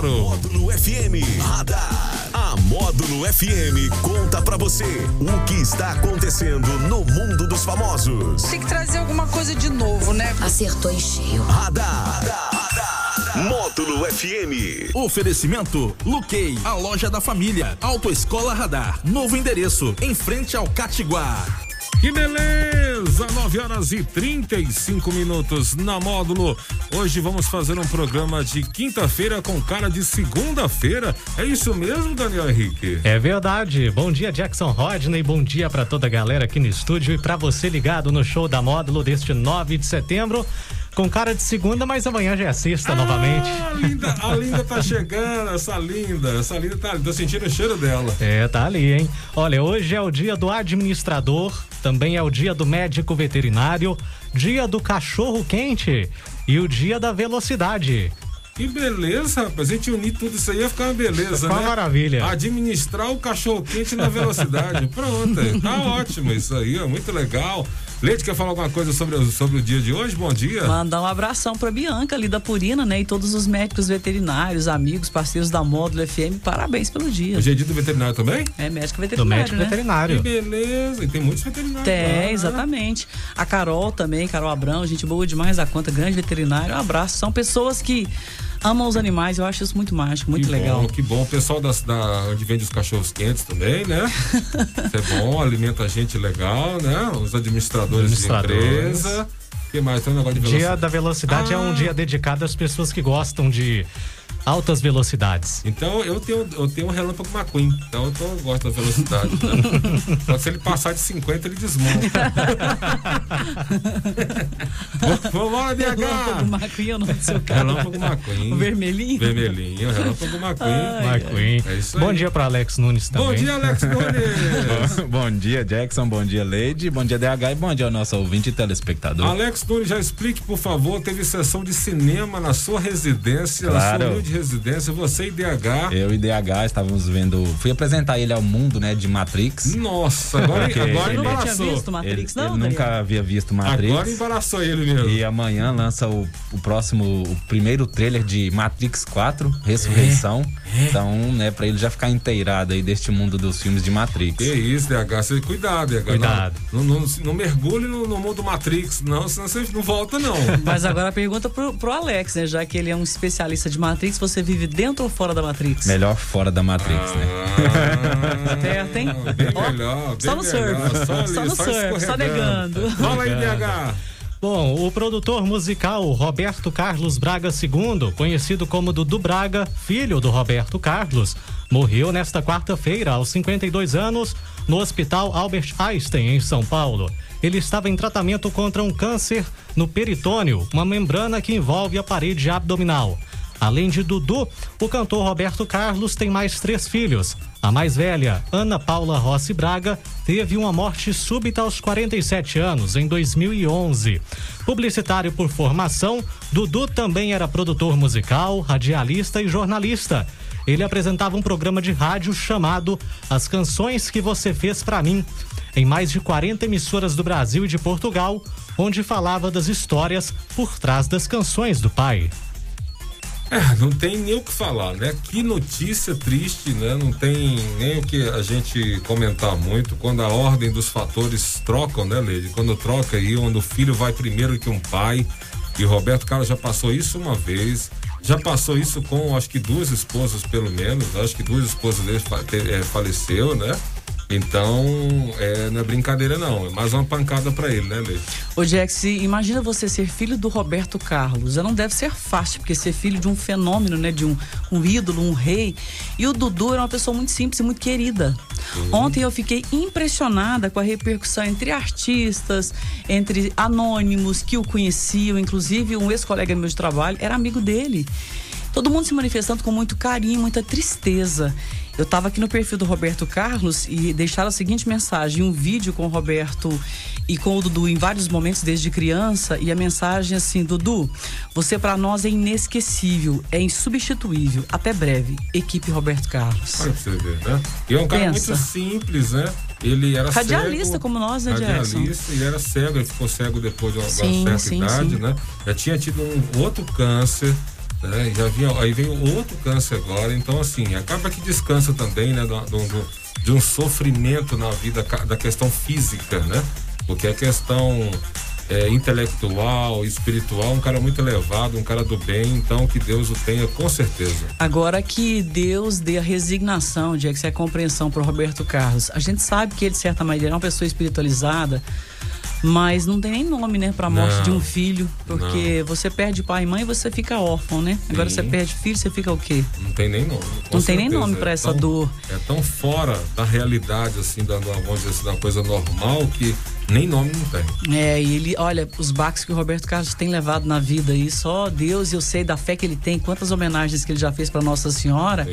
Módulo FM Radar. A Módulo FM conta pra você o que está acontecendo no mundo dos famosos. Tem que trazer alguma coisa de novo, né? Acertou em cheio. Radar. Módulo FM. Oferecimento Luquei, a loja da família. Autoescola Radar. Novo endereço, em frente ao Catiguá. Que beleza! 9 horas e 35 minutos na módulo. Hoje vamos fazer um programa de quinta-feira com cara de segunda-feira. É isso mesmo, Daniel Henrique? É verdade. Bom dia, Jackson Rodney. Bom dia para toda a galera aqui no estúdio e para você ligado no show da módulo deste 9 de setembro. Com cara de segunda, mas amanhã já é sexta ah, novamente. A linda, a linda tá chegando, essa linda. Essa linda tá. Tô sentindo o cheiro dela. É, tá ali, hein? Olha, hoje é o dia do administrador, também é o dia do médico veterinário, dia do cachorro quente e o dia da velocidade. Que beleza, rapaz. A gente unir tudo isso aí ia ficar uma beleza, Uma né? maravilha. Administrar o cachorro quente na velocidade. Pronto, tá ótimo isso aí, é muito legal. Leite, quer falar alguma coisa sobre, sobre o dia de hoje? Bom dia. Mandar um abração pra Bianca ali da Purina, né? E todos os médicos veterinários, amigos, parceiros da Módulo FM. Parabéns pelo dia. Hoje é dia do veterinário também? É médico Do veterinário, médico né? Que veterinário. beleza. E tem muitos veterinários. lá, Tem, né? exatamente. A Carol também, Carol Abrão, gente boa demais da conta, grande veterinário. Um abraço. São pessoas que amam os animais, eu acho isso muito mágico, muito que legal. Bom, que bom. O pessoal das, da, onde vende os cachorros quentes também, né? Isso é bom, alimenta a gente legal, né? Os administradores, Administradores. de empresa. O que mais? Tem um negócio de Dia velocidade. da velocidade é um Ah. dia dedicado às pessoas que gostam de altas velocidades. Então eu tenho, eu tenho um relâmpago McQueen. Então eu, tô, eu gosto da velocidade. Né? Só que se ele passar de 50, ele desmonta. Vamos lá, Relâmpago DH! McQueen é o nome do seu carro. Relâmpago McQueen. O vermelhinho? Vermelhinho, relâmpago McQueen. McQueen. É isso Bom dia para Alex Nunes também. Bom dia, Alex Nunes! bom dia, Jackson. Bom dia, Leide. Bom dia, DH. E bom dia ao nosso ouvinte e telespectador. Alex Nunes, já explique, por favor, teve sessão de cinema na sua residência, na Claro. sua humilde residência, você e DH. Eu e DH estávamos vendo. Fui apresentar ele ao mundo, né, de Matrix. Nossa, agora, Porque agora Você nunca tinha embaraçou. visto Matrix, ele não, ele nunca havia visto Matrix. Agora embaraçou ele mesmo. E amanhã lança o, o próximo, o primeiro trailer de Matrix 4, Ressurreição. É, Então, né, pra ele já ficar inteirado aí deste mundo dos filmes de Matrix. Que isso, DH, você, cuidado, DH. Cuidado. Não, não, não, não mergulhe no, no mundo Matrix, não, senão você não volta, não. Mas agora a pergunta pro, pro Alex, né? Já que ele é um especialista de Matrix, você vive dentro ou fora da Matrix? Melhor fora da Matrix, né? Ah, Perto, hein? Bem Ó, melhor, bem só no melhor. surf. Só, ali, Só no surf, só negando. Fala aí, DH. Bom, o produtor musical Roberto Carlos Braga II, conhecido como Dudu Braga, filho do Roberto Carlos, morreu nesta quarta-feira, aos 52 anos, no Hospital Albert Einstein, em São Paulo. Ele estava em tratamento contra um câncer no peritônio, uma membrana que envolve a parede abdominal. Além de Dudu, o cantor Roberto Carlos tem mais três filhos. A mais velha, Ana Paula Rossi Braga, teve uma morte súbita aos 47 anos, em 2011. Publicitário por formação, Dudu também era produtor musical, radialista e jornalista. Ele apresentava um programa de rádio chamado As Canções que Você Fez Pra Mim, em mais de 40 emissoras do Brasil e de Portugal, onde falava das histórias por trás das canções do pai. É, não tem nem o que falar, né? Que notícia triste, né? Não tem nem o que a gente comentar muito. Quando a ordem dos fatores trocam, né, Leide? Quando troca aí, quando o filho vai primeiro que um pai. E Roberto Carlos já passou isso uma vez. Já passou isso com, acho que duas esposas, pelo menos. Acho que duas esposas dele é, faleceu, né? Então, é, não é brincadeira, não. É mais uma pancada pra ele, né, Leide? Ô, Jax, imagina você ser filho do Roberto Carlos. Já não deve ser fácil, porque ser filho de um fenômeno, né? De um, um ídolo, um rei. E o Dudu era uma pessoa muito simples e muito querida. Ontem eu fiquei impressionada com a repercussão entre artistas, entre anônimos que o conheciam, inclusive um ex-colega meu de trabalho era amigo dele. Todo mundo se manifestando com muito carinho, muita tristeza. Eu estava aqui no perfil do Roberto Carlos e deixaram a seguinte mensagem: um vídeo com o Roberto e com o Dudu em vários momentos desde criança. E a mensagem assim: Dudu, você para nós é inesquecível, é insubstituível. Até breve, equipe Roberto Carlos. Pra você ver, né? E é um cara Pensa. muito simples, né? Ele era Radialista cego, como nós, né, Jackson? Radialista, ele era cego, ele ficou cego depois de uma Sim, certa sim, idade, sim. né? Já tinha tido um outro câncer, né? Já vinha, aí veio outro câncer agora, então assim, acaba que descansa também, né? Do, do, de um sofrimento na vida da questão física, né? Porque a questão é, intelectual, espiritual, um cara muito elevado, um cara do bem, então que Deus o tenha com certeza. Agora que Deus dê a resignação, que é compreensão para Roberto Carlos. A gente sabe que ele, de certa maneira, é uma pessoa espiritualizada, mas não tem nem nome, né, para a morte Não. de um filho, porque você perde pai e mãe e você fica órfão, né? Agora Sim. você perde filho, você fica o quê? Não tem nem nome. Não tem nem certeza. nome pra É essa tão- dor. É tão fora da realidade, assim, da- vamos dizer assim, da coisa normal que nem nome não tem. É, e ele, olha, os baques que o Roberto Carlos tem levado na vida aí, só Deus, eu sei da fé que ele tem, quantas homenagens que ele já fez para Nossa Senhora.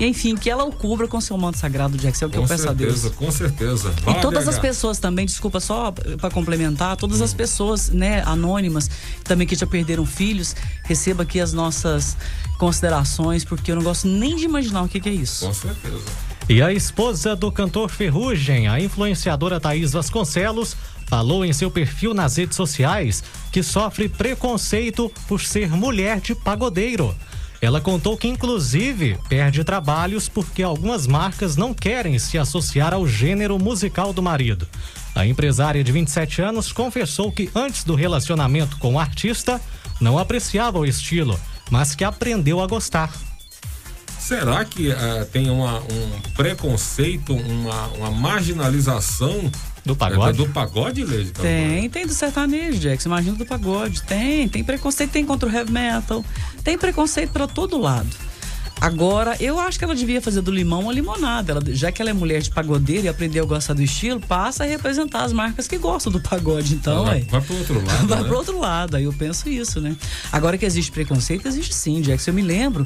E enfim, que ela o cubra com seu manto sagrado, Jackson, é o que Com eu peço a Deus. certeza, com certeza. E todas as pessoas também, desculpa, só para complementar, todas as pessoas, né, anônimas, também que já perderam filhos, receba aqui as nossas considerações, porque eu não gosto nem de imaginar o que, que é isso. Com certeza. E a esposa do cantor Ferrugem, a influenciadora Thaís Vasconcelos, falou em seu perfil nas redes sociais que sofre preconceito por ser mulher de pagodeiro. Ela contou que, inclusive, perde trabalhos porque algumas marcas não querem se associar ao gênero musical do marido. A empresária de 27 anos confessou que, antes do relacionamento com o artista, não apreciava o estilo, mas que aprendeu a gostar. Será que eh, tem uma, um preconceito, uma, uma marginalização Do pagode? eh, do pagode, Leide? Tem, tem do sertanejo, Jackson. Imagina do pagode. Tem, tem preconceito, tem contra o heavy metal. Tem preconceito pra todo lado. Agora, eu acho que ela devia fazer do limão uma limonada. Ela, já que ela é mulher de pagodeiro e aprendeu a gostar do estilo, passa a representar as marcas que gostam do pagode, então, vai, ué. vai pro outro lado, Vai né? pro outro lado, aí eu penso isso, né? Agora que existe preconceito, existe sim, Jackson. Eu me lembro,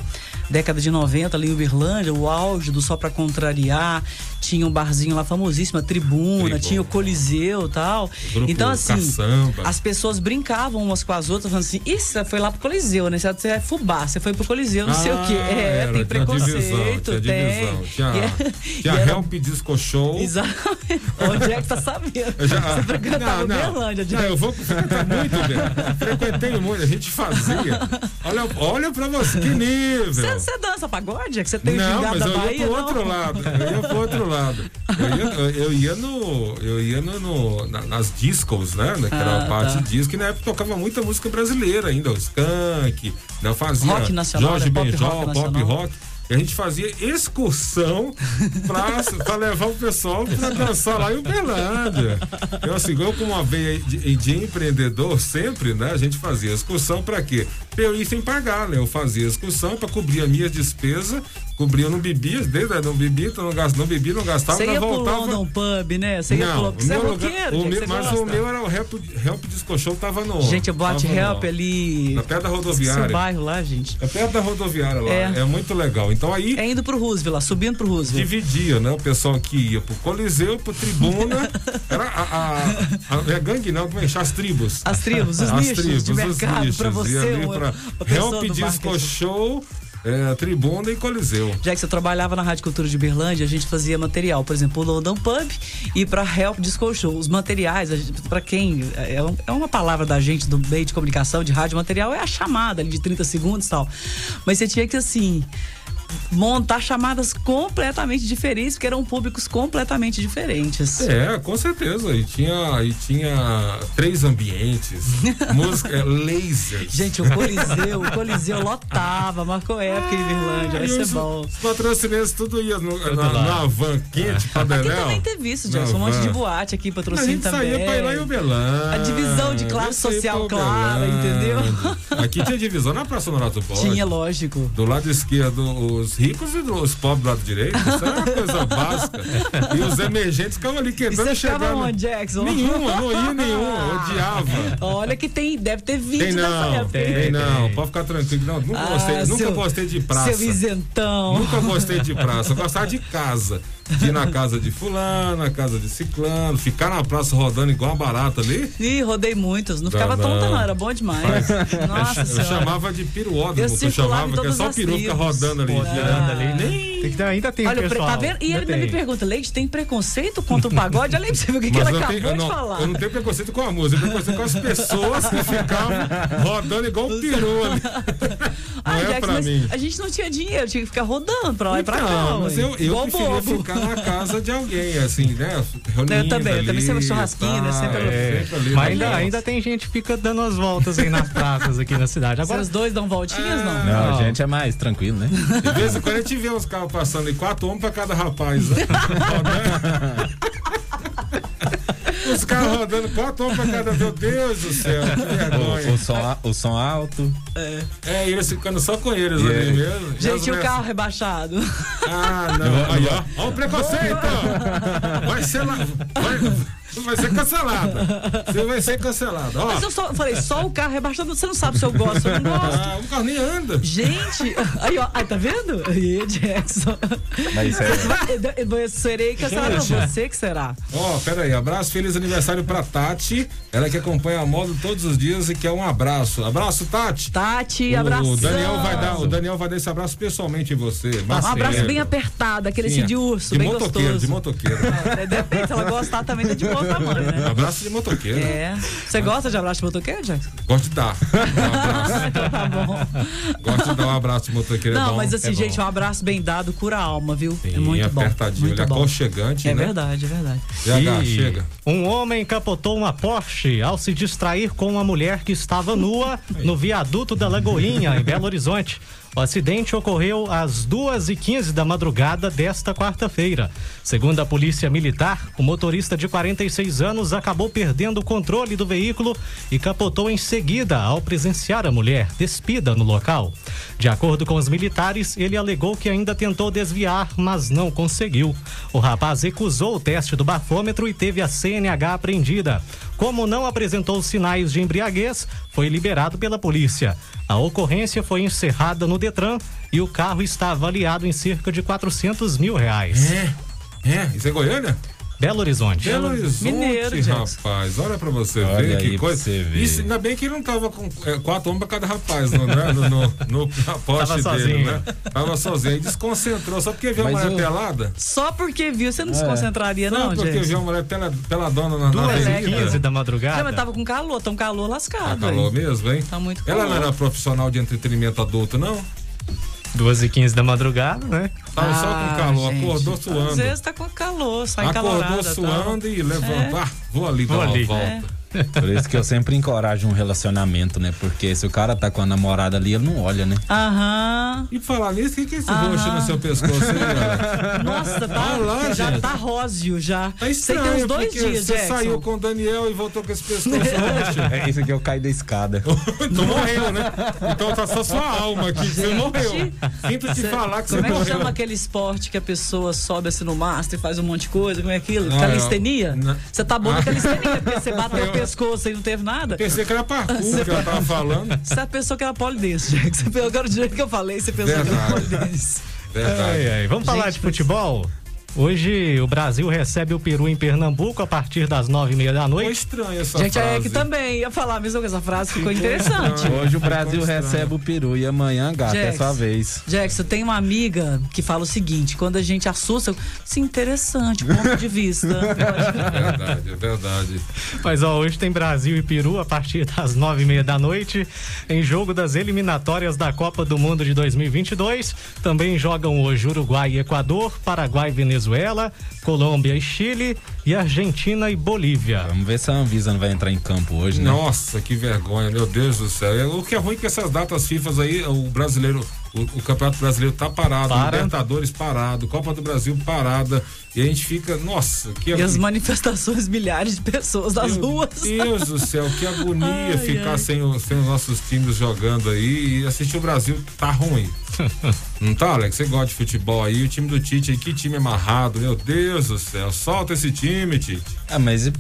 década de 90, ali em Uberlândia, o auge do Só Pra Contrariar, tinha um barzinho lá famosíssimo, a Tribuna, Tribuna. tinha o Coliseu e tal. grupo Então, assim, Caçamba. as pessoas brincavam umas com as outras, falando assim, isso você foi lá pro Coliseu, né? Você é fubá, você foi pro Coliseu, não sei o quê. Ah, É, era, tem tinha divisão, preconceito, tinha tem. divisão. Tinha, E é- tinha era- Help Disco Show. Exatamente. Onde é que tá sabendo? Eu já- Você frequentava não, não, Uberlândia, não, eu vou frequentar muito, bem. Frequentei muito, a gente fazia. Olha, olha pra você, que nível. Você, dança pagode? É que você tem o Não, mas eu ia pro outro lado. Eu ia pro outro lado. Eu ia, eu ia no. Eu ia no, no- na- nas discos, né? Naquela Ah, parte tá. de disco, que na época tocava muita música brasileira ainda, o Skank, né? fazia Rock nacional, Jorge né? Pop Benjol, rock pop rock. E a gente fazia excursão pra, pra levar o pessoal pra dançar lá em Uberlândia. Eu, assim, eu como uma veia de, de empreendedor sempre, né? A gente fazia excursão pra quê? Pra eu ir sem pagar, né? Eu fazia excursão pra cobrir a minha despesa, cobria, eu não bebia, desde aí não bebia, então não, gastava, não bebia, não gastava, Você ia pro voltava. London Pub, né? Você ia não, pro... Você é roqueiro, o meu- você mas gosta? o meu era o Help, Help Disco Show, tava no. Gente, o Boate tava no- Help ali... Na perto da rodoviária. bairro lá, gente. É perto da rodoviária lá. É. É, muito legal. Então aí É indo pro Roosevelt lá, subindo pro Roosevelt. dividia, né? O pessoal que ia pro Coliseu, pro Tribuna. Era a, a, a, a gangue, não, como é? que? As tribos. As tribos, os As nichos tribos, de os mercado nichos. pra você, uma- pra Help. Show, é, Tribuna e Coliseu. Já que você trabalhava na Rádio Cultura de Berlândia, a gente fazia material, por exemplo, o London Pub e para Help Disco Show. Os materiais, para quem é, é uma palavra da gente do meio de comunicação, de rádio, material é a chamada ali de 30 segundos e tal. Mas você tinha que assim montar chamadas completamente diferentes, porque eram públicos completamente diferentes. É, com certeza. E tinha, e tinha três ambientes, música, é, lasers. Gente, o Coliseu, o Coliseu lotava, marcou época em Berlândia, vai ser os, bom. os patrocinantes tudo ia no, na, lado. na van quente pra Aqui também teve isso, Na Jackson. Um monte de boate aqui, A patrocínio gente também. saía pra ir lá em Uberlândia. A divisão de classe social clara, entendeu? Aqui tinha divisão na Praça Norato Borges. Tinha, lógico. Do lado esquerdo, os ricos e os pobres do lado direito. Isso era uma coisa básica. E os emergentes ficavam ali quebrando você e chegando. ficava onde, Jackson? Nenhuma, não ia nenhuma. Odiava. Olha que tem, deve ter vídeo Tem não, época. tem não. Pode ficar tranquilo. Não, nunca, Ah, gostei, nunca seu- gostei de praça. Seu isentão. Nunca gostei de praça, eu gostava de casa. De ir na casa de fulano, na casa de ciclano, ficar na praça rodando igual uma barata ali. Ih, rodei muitos. Não ficava Não, tonta, não. Era bom demais. Nossa eu senhora. chamava de piruódromo, eu chamava, que é só peru fica rodando ali. Ah, girando ali. Nem Tem que- ainda tem Olha, pessoal. tá vendo? E ainda ele ainda me pergunta, Leite, tem preconceito contra o pagode? Olha aí pra você ver o que, que ela eu, acabou tenho, eu, de não, falar. eu não tenho preconceito com a música, eu tenho preconceito com as pessoas que ficavam rodando igual um peru ali. Ah, é Jackson, mim. a gente não tinha dinheiro, tinha que ficar rodando pra lá e pra cá. Não, mas eu, eu preferia bobo. ficar na casa de alguém, assim, né? Reunindo Eu também, eu ali, também sempre churrasquinho, né? tá, Sempre- é, sempre ali Mas no ainda, ainda tem gente que fica dando as voltas aí nas praças aqui na cidade. Agora, Vocês dois dão voltinhas, não? Não, Não. a gente é mais tranquilo, né? De vez em quando a gente vê uns carros passando e quatro homens pra cada rapaz. Né? Os carros rodando, quatro homens pra cada. Meu Deus do céu, que O, vergonha. o som, a- o som alto. É, eles ficando só com eles E ali aí? mesmo. E Gente, o mulheres- carro rebaixado. Ah, não. Aí, ó. Ó o preconceito. Vai ser lá. Vai, vai ser cancelada. Você vai ser cancelada. Ó. Mas eu só falei, só o carro rebaixado, você não sabe se eu gosto ou não gosto. Ah, o carro nem anda. Gente, aí ó, aí, tá vendo? Aí, Jackson. Mas isso é. Eu serei cancelado, Gente. você que será. Ó, pera aí, abraço, feliz aniversário pra Tati. Ela que acompanha a moda todos os dias e quer um abraço. Abraço, Tati. Tati, O abração. Daniel vai dar, o Daniel vai dar esse abraço pessoalmente em você. Um abraço bem apertado, aquele Sim, de urso, de bem motoqueiro, gostoso. de motoqueiro. É, depende, se ela gostar também tá de bom tamanho, né? Abraço de motoqueiro. É. Você gosta de abraço de motoqueiro, Jackson? Gosto de dar. Um abraço. Então tá bom. Gosto de dar um abraço de motoqueiro. é Não, bom, mas assim, é bom. gente, um abraço bem dado cura a alma, viu? é Sim, muito bom. apertadinho, muito ele é bom. aconchegante, É né? verdade, é verdade. DH, E chega. Um homem capotou uma Porsche ao se distrair com uma mulher que estava nua no viaduto da Lagoinha, em Belo Horizonte. O acidente ocorreu às 2h15 da madrugada desta quarta-feira. Segundo a Polícia Militar, o motorista de 46 anos acabou perdendo o controle do veículo e capotou em seguida ao presenciar a mulher despida no local. De acordo com os militares, ele alegou que ainda tentou desviar, mas não conseguiu. O rapaz recusou o teste do bafômetro e teve a CNH apreendida. Como não apresentou sinais de embriaguez, foi liberado pela polícia. A ocorrência foi encerrada no Detran e o carro está avaliado em cerca de 400 mil reais. É, é. Isso é Goiânia? Belo Horizonte. Belo Horizonte, Mineiro, rapaz. Olha pra você Olha ver aí que coisa. você ver. Isso, ainda bem que ele não tava com é, quatro homens pra cada rapaz, não, né? No, no, no, na poste Tava dele, sozinho. né? Tava sozinho. Aí desconcentrou. Só porque viu a Mas mulher o- pelada? Só porque viu, você não se É. concentraria, Só não, porque gente? viu a mulher pela, peladona na, na 2h15 avenida? da Não, madrugada. mas tava com calor, tá um calor lascado. Tá calor hein? mesmo, hein? Tá muito Ela não calor. era profissional de entretenimento adulto, não? 2h15 da madrugada, né? Tava só Ah, com calor, gente. acordou suando. Às vezes tá com calor, sai Acordou encalorada. tal. suando e levantou. Ah, vou ali Vou ali. volta. Por isso que eu sempre encorajo um relacionamento, né? Porque se o cara tá com a namorada ali, ele não olha, né? Aham. E falar nisso, o que, que é esse roxo no seu pescoço aí, galera? Nossa, tá, Olha lá, já gente. tá róseo já. Tá Você estranho, tem uns dois porque dias, você Jackson. saiu com o Daniel e voltou com esse pescoço roxo. É isso aqui eu caí da escada. Não morreu, né? Então tá só sua alma aqui, você morreu. Sinto te Cê- falar que você Como é que morreu. chama aquele esporte que a pessoa sobe assim no mastro e faz um monte de coisa? Como é aquilo? Não, calistenia? não. Você tá bom na Ah. calistenia, porque você bateu pescoço e não teve nada. Pensei que era parkour que ela tava falando. Você pensou que era polidense, Jack. Você agora do jeito que eu falei, você pensou que era Verdade. polidense. Verdade. Ai, ai. Vamos falar Gente, de futebol? Hoje o Brasil recebe o Peru em Pernambuco a partir das nove e meia da Ficou noite. estranha essa Gente, frase. é que também ia falar mesma coisa. Essa frase ficou interessante. Hoje o Brasil recebe o peru e amanhã, gata, é Jax. sua vez. Jackson, tem uma amiga que fala o seguinte: quando a gente assusta, eu, sim, interessante, ponto de vista. É verdade, é verdade. Mas ó, hoje tem Brasil e Peru a partir das nove e meia da noite em jogo das eliminatórias da Copa do Mundo de 2022. Também jogam hoje Uruguai e Equador, Paraguai e Venezuela, Colômbia e Chile e Argentina e Bolívia. Vamos ver se a Anvisa não vai entrar em campo hoje, né? Nossa, que vergonha, meu Deus do céu. É, O que é ruim é que essas datas FIFA aí, o brasileiro, o, o Campeonato Brasileiro tá parado, Para. Libertadores parado, Copa do Brasil parada, e a gente fica, nossa, que e as manifestações, milhares de pessoas nas Meu ruas. Deus do céu, que agonia Ai, ficar ai. Sem, o- sem os nossos times jogando aí e assistir o Brasil tá ruim. Não tá, Alex? Você gosta de futebol aí, o time do Tite aí, que time amarrado, meu Deus do céu. Solta esse time, Tite. Ah, mas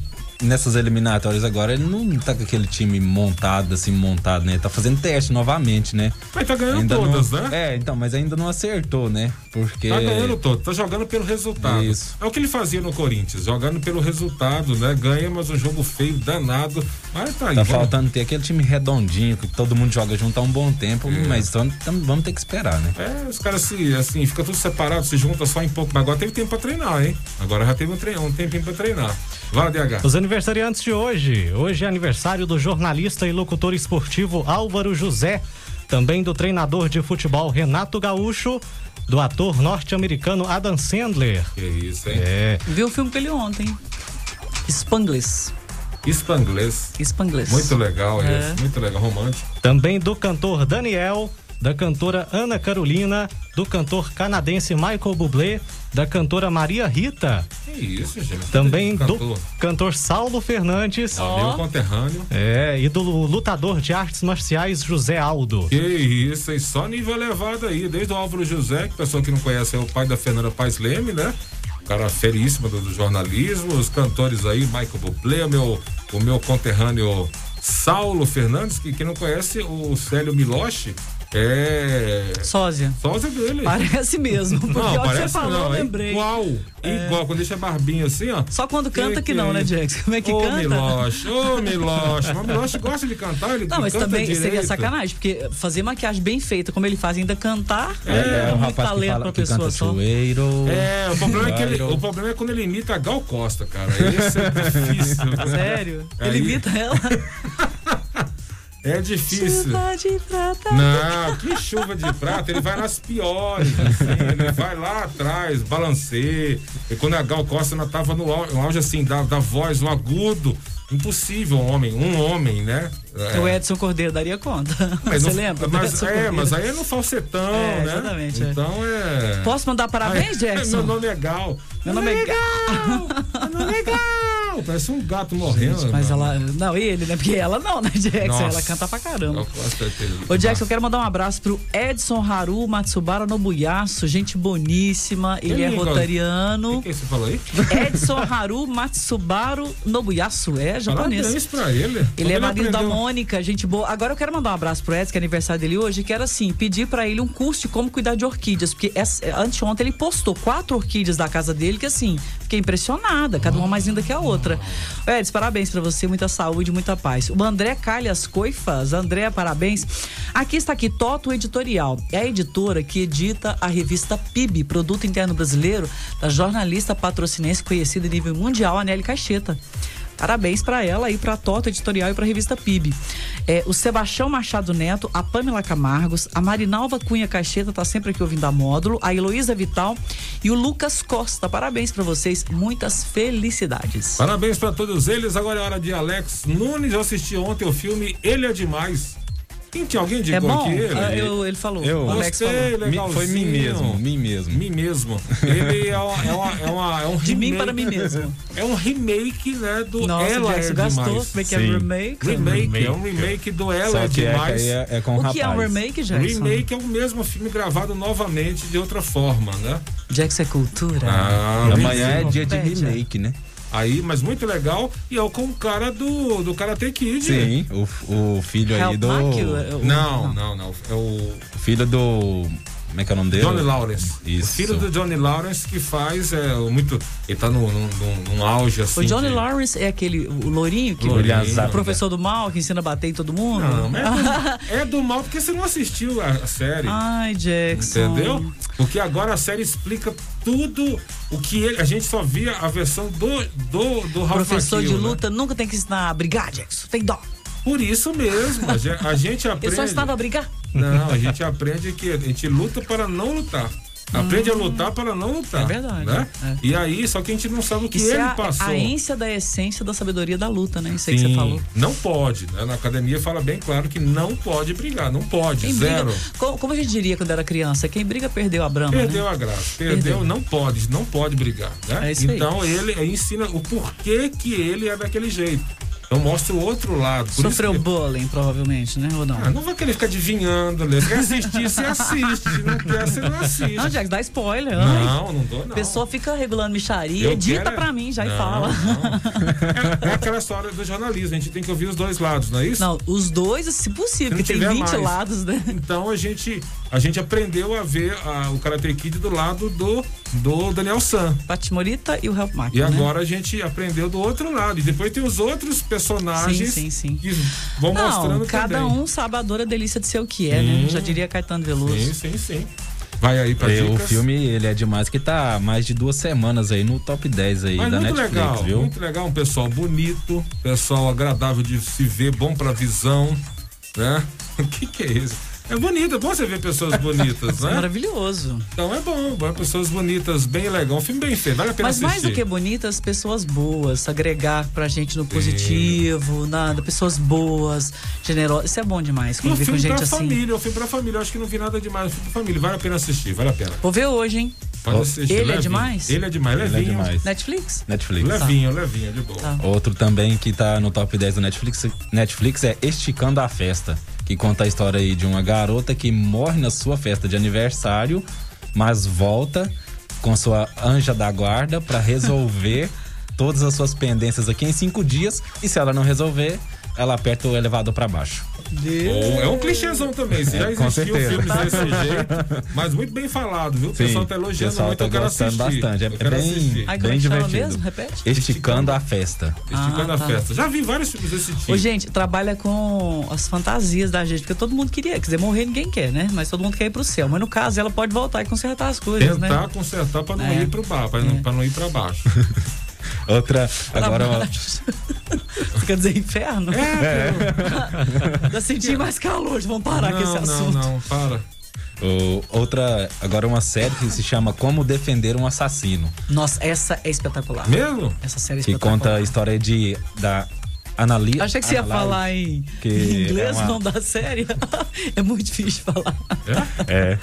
nessas eliminatórias agora, ele não tá com aquele time montado, assim, montado, né? Tá fazendo teste novamente, né? Mas tá ganhando Ainda todas, não- né? É, então, mas ainda não acertou, né? Porque. Tá ganhando todo, tá jogando pelo resultado. Isso. É o que ele fazia no Corinthians, jogando pelo resultado, né? Ganha, mas um jogo feio, danado. Mas tá aí. Tá vamos- faltando ter aquele time redondinho, que todo mundo joga junto há um bom tempo, É. mas então, vamos ter que esperar, né? É, os caras se, assim, fica tudo separado, se junta só em pouco. Mas agora teve tempo pra treinar, hein? Agora já teve um, trein, um tempinho pra treinar. Vai, DH. Os aniversariantes de hoje. Hoje é aniversário do jornalista e locutor esportivo Álvaro José, também do treinador de futebol Renato Gaúcho, do ator norte-americano Adam Sandler. Que isso, hein? É, Vi o filme com ele ontem. Spanglish. Espanglês. Spanglish. Muito legal É. esse, muito legal, romântico. também do cantor Daniel, da cantora Ana Carolina, do cantor canadense Michael Bublé, da cantora Maria Rita, Que isso, gente. também do Cantor. Saulo Fernandes, Ó, Meu conterrâneo. é, e do lutador de artes marciais José Aldo. Que isso, hein? Só nível elevado aí. Desde o Álvaro José, que pessoa que não conhece é o pai da Fernanda Paz Leme, né? Cara feríssimo do, do jornalismo. Os cantores aí, Michael Bublé, o meu, o meu conterrâneo Saulo Fernandes, que quem não conhece, o Célio Miloche, é. Sósia. Sósia dele. Parece mesmo. Porque Não, hora que parece você falou, não, eu é lembrei. igual. Igual, quando deixa a barbinha assim, ó. Só quando canta que, não, né, Jax? Como é que ô, canta? Miloche, ô, Miloche. Mas o Miloche gosta de cantar, ele Não, mas canta também seria direito. sacanagem, porque fazer maquiagem bem feita, como ele faz, ainda cantar, É, é, o muito rapaz que talento fala pra que pessoa canta só. Chueiro. É, o problema é, que ele, o problema é quando ele imita a Gal Costa, cara. Esse é difícil. né? Sério? Aí- Ele imita ela? É difícil. Chuva de prata. Não, que chuva de prata, ele vai nas piores, assim, ele vai lá atrás, balanceia. E quando a Gal Costa ainda tava no au- no auge, assim, da, da voz, o agudo, impossível um homem, um homem, né? É. O Edson Cordeiro daria conta. Mas Você não- lembra? Mas, Edson é, Cordeiro? mas aí é no falsetão, É, né? exatamente, é. Então é. Posso mandar parabéns, Jackson? Meu nome é Gal. Meu nome é Gal. Meu nome é Gal. Parece um gato morrendo. Mas mano. ela. Não, ele, né? Porque ela não, né, Jackson? Nossa. Ela canta pra caramba. É terrível. Ô, Jackson, eu quero mandar um abraço pro Edson Haru Matsubara Nobuyasu, gente boníssima. Ele é rotariano. O que, que você falou aí? Edson Haru Matsubaru Nobuyasu, é japonês. Parabéns pra ele. Ele é marido da? Mônica, gente boa. Agora eu quero mandar um abraço pro Edson, que é aniversário dele hoje, que era assim, pedir pra ele um curso de como cuidar de orquídeas, porque essa, anteontem ele postou quatro orquídeas da casa dele, que assim, fiquei impressionada, cada uma mais linda que a outra. Edson, parabéns pra você, muita saúde, muita paz. O André Calhas Coifas, André, parabéns. Aqui está aqui, Toto Editorial. É a editora que edita a revista PIB, Produto Interno Brasileiro, da jornalista patrocinense conhecida em nível mundial, Anely Caixeta. Parabéns para ela e para a Toto Editorial e para a revista PIB. É, o Sebastião Machado Neto, a Pamela Camargos, a Marinalva Cunha Caixeta tá sempre aqui ouvindo a módulo, a Heloísa Vital e o Lucas Costa. Parabéns para vocês, muitas felicidades. Parabéns pra todos eles. Agora é hora de Alex Nunes. Eu assisti ontem o filme Ele é Demais. Quem tinha alguém de É bom? aqui? Ele? Ah, eu- ele falou. Eu o Alex Gostei, falou. Foi mim mesmo, mim mesmo. Mim mesmo. Ele é, uma, é, uma, é, uma, é um De mim remake- para mim mesmo. É um remake, né, do Nossa, Ela Jackson é gastou. Demais. Como é que é Sim. remake? Remake, é um remake do Ela Só é que é, Demais. aí é, é com O que é um remake, Jackson? Remake é o mesmo filme gravado novamente de outra forma, né? Jackson é cultura. Ah, Amanhã é dia de remake, né? Aí, mas muito legal. E é com o cara do, do Karate Kid. Sim, o, o filho aí Help do. O- Não, não, não. É o Filho do. Como é que é o nome dele? Johnny Lawrence. Isso. O filho do Johnny Lawrence que faz é, muito. Ele tá num, num, num- auge assim. O Johnny de- Lawrence é aquele, o Lourinho, que Lourinho. o professor do mal, que ensina a bater em todo mundo? Não, mas é do, é do mal porque você não assistiu a, a série. Ai, Jackson. Entendeu? Porque agora a série explica tudo o que ele. A gente só via a versão do, do, do Ralph Professor de né? luta nunca tem que ensinar a brigar, Jackson. Tem dó. Por isso mesmo. A gente, a gente aprende. Ele só ensinava a brigar. Não, a gente aprende que a gente luta para não lutar. Aprende a lutar para não lutar. É verdade, Né? é. E aí, só que a gente não sabe o que Isso ele é a, passou. a ência da essência da sabedoria da luta, né? Isso aí que Sim, você falou. não pode, né? Na academia fala bem claro que não pode brigar, não pode, Quem zero. briga, como, a gente diria quando era criança, quem briga perdeu a brama, Perdeu né? a graça, perdeu, Perdeu. não pode, não pode brigar, né? É isso aí. então ele ensina o porquê que ele é daquele jeito. Então mostra o outro lado. Por Sofreu que- bullying, provavelmente, né? Ou não? Ah, não vai querer ficar adivinhando, Lê. Quer assistir, você assiste. Não quer, você não assiste. Não, Jax, dá spoiler. ai. Não, não dou, não. A pessoa fica regulando micharia, Eu edita quero- pra mim já e Não, fala. É, é aquela história do jornalismo, a gente tem que ouvir os dois lados, não é isso? Não, os dois, se possível, Se que não tem tiver 20 mais. lados, né? Então a gente, a gente aprendeu a ver a- o Karate Kid do lado do, do Daniel San. Patimorita e o Help Mark, E né? agora a gente aprendeu do outro lado. E depois tem os outros personagens Sim, sim, sim. que vão mostrando Não, cada também. um sabe a dor a delícia de ser o que é, né? Sim. Já diria Caetano Veloso. Sim, sim, sim. Vai aí pra o dicas. filme, ele é demais que tá mais de duas semanas aí no top 10 aí Mas da muito Netflix, legal, viu? muito legal, um pessoal bonito, pessoal agradável de se ver, bom pra visão, né? O que que é isso? É bonito, é bom você ver pessoas bonitas, É né? maravilhoso. Então é bom, bom, pessoas bonitas, bem legal, um filme bem feito, vale a pena Mas assistir. mais do que bonitas, pessoas boas, agregar pra gente no positivo, nada, pessoas boas, generosas. Isso é bom demais. Um vê com filme gente pra assim. família, um filme pra família, eu acho que não vi nada demais, um filme pra família, vale a pena assistir, vale a pena. Vou ver hoje, hein? Pode assistir. ele é levinho. demais? Ele é demais, Ele é levinho. demais. Netflix? Netflix. Levinho, levinho, de boa. Tá. Outro também que tá no top 10 do Netflix, Netflix é Esticando a Festa, que conta a história aí de uma garota que morre na sua festa de aniversário, mas volta com sua anja da guarda pra resolver todas as suas pendências aqui em cinco dias e se ela não resolver, ela aperta o elevador pra baixo. Ou é um clichêzão também, se já É, com existiu filmes desse jeito, mas muito bem falado, viu? O pessoal tá elogiando pessoal muito, tá eu quero gostando assistir. bastante, é eu quero bem- assistir. Ai, Bem é divertido. mesmo? Repete? Esticando a Festa. Esticando Ah, a tá. festa. Já vi vários filmes desse tipo. Ô, gente, trabalha com as fantasias da gente, porque todo mundo queria, quer dizer, morrer ninguém quer, né? Mas todo mundo quer ir pro céu. Mas no caso, ela pode voltar e consertar as coisas, Tentar né? consertar pra não É. ir pro bar, pra, não, pra não ir pra baixo. Outra, agora baixo. Você quer dizer inferno? É, Já senti mais calor, vamos parar com esse não, não, assunto. não, para. o- outra, agora uma série que se chama Como Defender um Assassino. Nossa, essa é espetacular. Mesmo? Essa série é que espetacular. conta a história de da Anali. Achei que você ia falar em, que em inglês, é uma- o nome da série. é muito difícil de falar. É,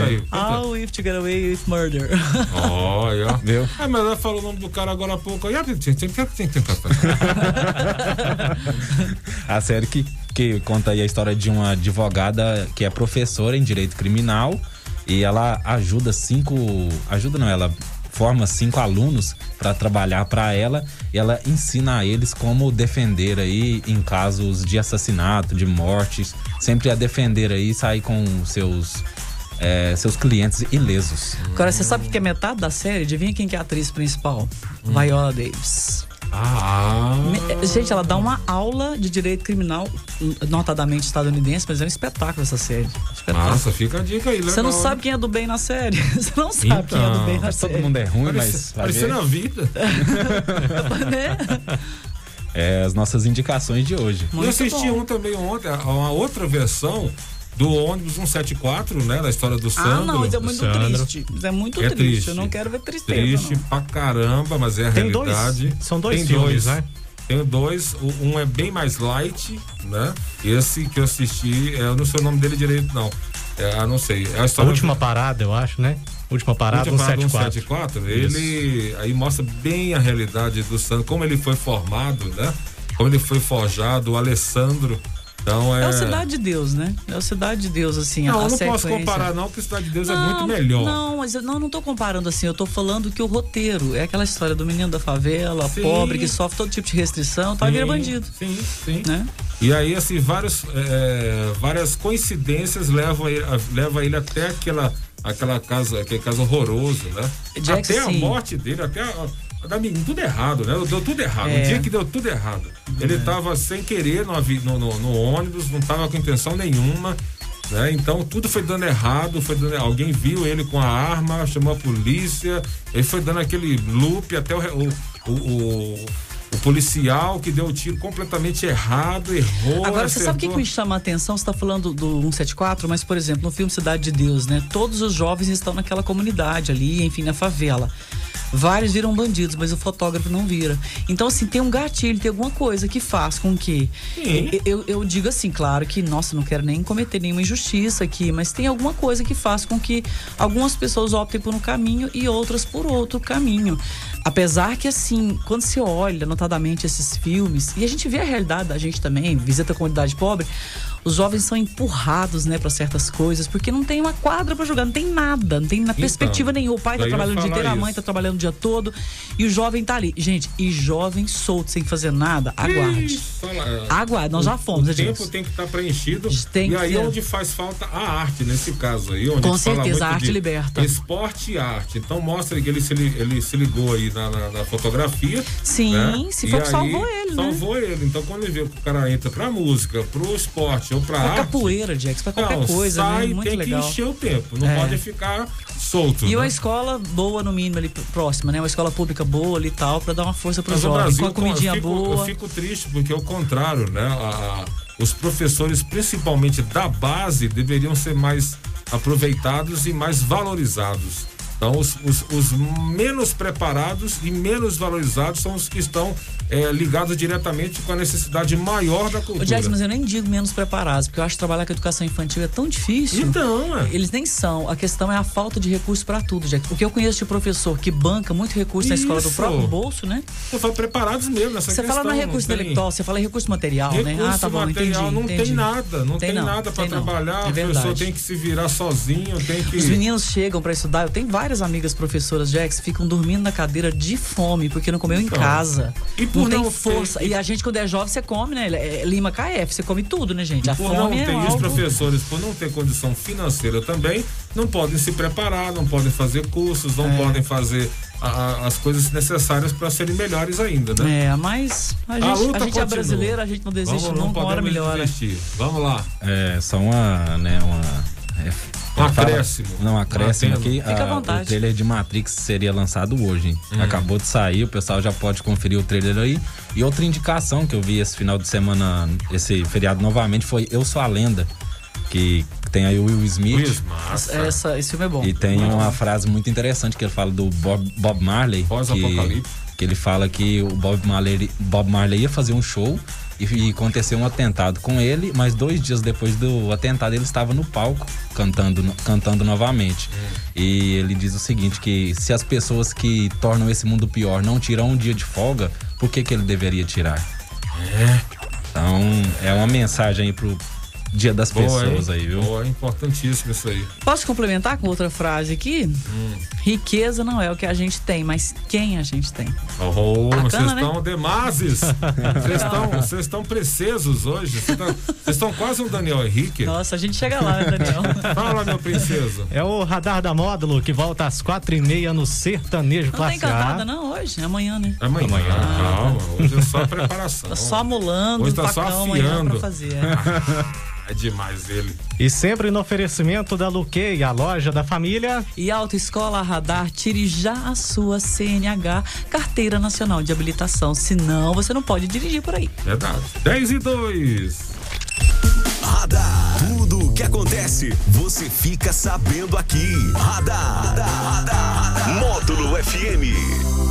aí. Tenta. How if to get away with murder. Olha, ó. Viu? Ah, mas ela falou o nome do cara agora há pouco. A série que, que conta aí a história de uma advogada que é professora em direito criminal e ela ajuda cinco. Ajuda não, ela forma cinco alunos para trabalhar para ela e ela ensina a eles como defender aí em casos de assassinato, de mortes, sempre a defender aí sair com seus é, seus clientes ilesos. Agora, você sabe o que é metade da série? Adivinha quem que é a atriz principal? Viola Davis. Ah. Me- Gente, ela dá uma aula de direito criminal, notadamente estadunidense, mas é um espetáculo essa série. Espetáculo. Nossa, fica a dica aí, legal. Você não sabe quem é do bem na série. Você não sabe quem é do bem na Mas todo série. mundo é ruim, Parece- mas Parecendo ver. a vida. Né? É as nossas indicações de hoje. Muito assisti bom. um também ontem, uma outra versão do ônibus 174, né? Da história do Ah, Sandro. não, isso é muito Sandro. triste. Isso é muito É triste. triste. Eu não quero ver tristeza. Triste não. pra caramba, mas é a Tem dois. realidade. São dois Tem filmes, dois. né? Tem dois. Um é bem mais light, né? Esse que eu assisti, é, eu não sei o nome dele direito, não. É, ah, não sei. É a A história última parada, eu acho, né? Última parada, Última parada 174. 174, ele aí mostra bem a realidade do Sandro, como ele foi formado, né? Como ele foi forjado, o Alessandro. Então é. É o Cidade de Deus, né? É o Cidade de Deus, assim. Não, a eu não sequência. posso comparar, não, porque Cidade de Deus é Não, muito melhor. Não, mas eu não, não tô comparando assim. Eu tô falando que o roteiro é aquela história do menino da favela, Sim. pobre, que sofre todo tipo de restrição, tá vira bandido. Sim, sim. Né? E aí, assim, vários, é, várias coincidências levam ele, a- levam ele até aquela, aquela casa, aquele caso horroroso, né? Jack, até a morte dele, até a, a da menina, tudo errado, né? Deu tudo errado. É. O dia que deu tudo errado. Ele tava sem querer no, no, no- ônibus, não tava com intenção nenhuma. Né? Então tudo foi dando errado, foi dando- alguém viu ele com a arma, chamou a polícia, ele foi dando aquele loop até o, o, o, o- policial que deu o tiro completamente errado, errou. Agora, você sabe o que, que acertou. me chama a atenção? Você tá falando do 174, mas, por exemplo, no filme Cidade de Deus, né? Todos os jovens estão naquela comunidade ali, enfim, na favela. Vários viram bandidos, mas o fotógrafo não vira. Então, assim, tem um gatilho, tem alguma coisa que faz com que. Eu, eu, digo assim, claro que, nossa, não quero nem cometer nenhuma injustiça aqui, mas tem alguma coisa que faz com que algumas pessoas optem por um caminho e outras por outro caminho. Apesar que, assim, quando se olha notadamente esses filmes, e a gente vê a realidade da gente também, visita a comunidade pobre, os jovens são empurrados, né, para certas coisas, porque não tem uma quadra para jogar, não tem nada, não tem na perspectiva nenhuma. O pai tá trabalhando o dia inteiro, a mãe tá trabalhando o dia todo e o jovem tá ali. Gente, e jovem solto, sem fazer nada, aguarde. Aguarde, nós já fomos, O Edilson. tempo tem que estar preenchido. Tem e aí ser. onde faz falta a arte, nesse caso aí. Onde Com certeza, a arte liberta. Esporte e arte. Então mostra que ele se, ele se ligou aí na, na- na fotografia. Sim, né? se E for que aí, salvou ele, né? Salvou ele. Então quando ele vê que o cara entra pra música, pro esporte ou pra Pra arte. capoeira, Jax, pra qualquer não, coisa, sai, né? Muito tem legal. que encher o tempo. Não É. pode ficar solto. E né? uma escola boa, no mínimo, ali próxima, né? Uma escola pública boa ali e tal, pra dar uma força pro Mas jovem. Brasil, Com a comidinha eu fico, boa. Eu fico triste porque é o contrário, né? A- os professores, principalmente da base, deveriam ser mais aproveitados e mais valorizados. Então, os, os- os menos preparados e menos valorizados são os que estão eh, ligados diretamente com a necessidade maior da cultura. Jax, mas eu nem digo menos preparados, porque eu acho que trabalhar com educação infantil é tão difícil. Então, é. Eles nem são. A questão é a falta de recurso pra tudo, Jax. Porque eu conheço de professor que banca muito recurso na escola do Isso. próprio bolso, né? Eu falo preparados mesmo nessa Você questão. fala no não recurso tem- intelectual, você fala em recurso material, né? Recurso Ah, tá bom, material entendi. não entendi. tem nada, não tem, não, nada para tem não. trabalhar. É o professor verdade. tem que se virar sozinho, tem que. Os meninos chegam pra estudar. Eu tenho várias amigas professoras, Jax, ficam dormindo na cadeira de fome porque não comeu Então. em casa. E por não não tem força. E a gente, quando é jovem, você come, né? É Lima KF, você come tudo, né, gente? A por não fome é ter, e os professores, por não ter condição financeira também, não podem se preparar, não podem fazer cursos, não É. podem fazer a- a- as coisas necessárias para serem melhores ainda, né? É, mas a gente, a luta gente é brasileiro, a gente não desiste Vamos, não nunca, uma hora podemos melhora. desistir. Vamos lá. É, só uma, né, uma... Um fala- acréscimo. Não, acréscimo aqui. Fica à ah, vontade. O trailer de Matrix seria lançado hoje, hein? Hum. Acabou de sair, o pessoal já pode conferir o trailer aí. E outra indicação que eu vi esse final de semana, esse feriado novamente, foi Eu Sou a Lenda, que tem aí o Will Smith. Massa. Essa, esse filme é bom. E tem uma frase muito interessante que ele fala do Bob, Bob Marley. Que, Pós-apocalipse. que ele fala que o Bob Marley, Bob Marley ia fazer um show e, e aconteceu um atentado com ele, mas dois dias depois do atentado ele estava no palco cantando, cantando novamente. E ele diz o seguinte, que se as pessoas que tornam esse mundo pior não tiram um dia de folga, por que, que ele deveria tirar? Então, é uma mensagem aí pro dia das Boa, pessoas hein? aí, viu? Boa, importantíssimo isso aí. Posso complementar com outra frase aqui? Hum. Riqueza não é o que a gente tem, mas quem a gente tem. Oh, vocês né? estão demais. Vocês estão, vocês estão precisos hoje. Vocês estão, quase um Daniel Henrique. Nossa, a gente chega lá, né, Daniel? Fala, meu princeso. É o Radar da Módulo que volta às quatro e meia no Sertanejo Não Classe encantada, A. não, hoje? É amanhã, né? Amanhã, calma. Hoje é só preparação. Tá só molando, Hoje tá só facão amanhã afiando. pra fazer. é. É demais ele. E sempre no oferecimento da Luquei, a loja da família. E Autoescola Radar, tire já a sua CNH, Carteira Nacional de Habilitação. Senão, você não pode dirigir por aí. Verdade. 10 e 2. Radar. Tudo o que acontece, você fica sabendo aqui. Radar. Módulo FM.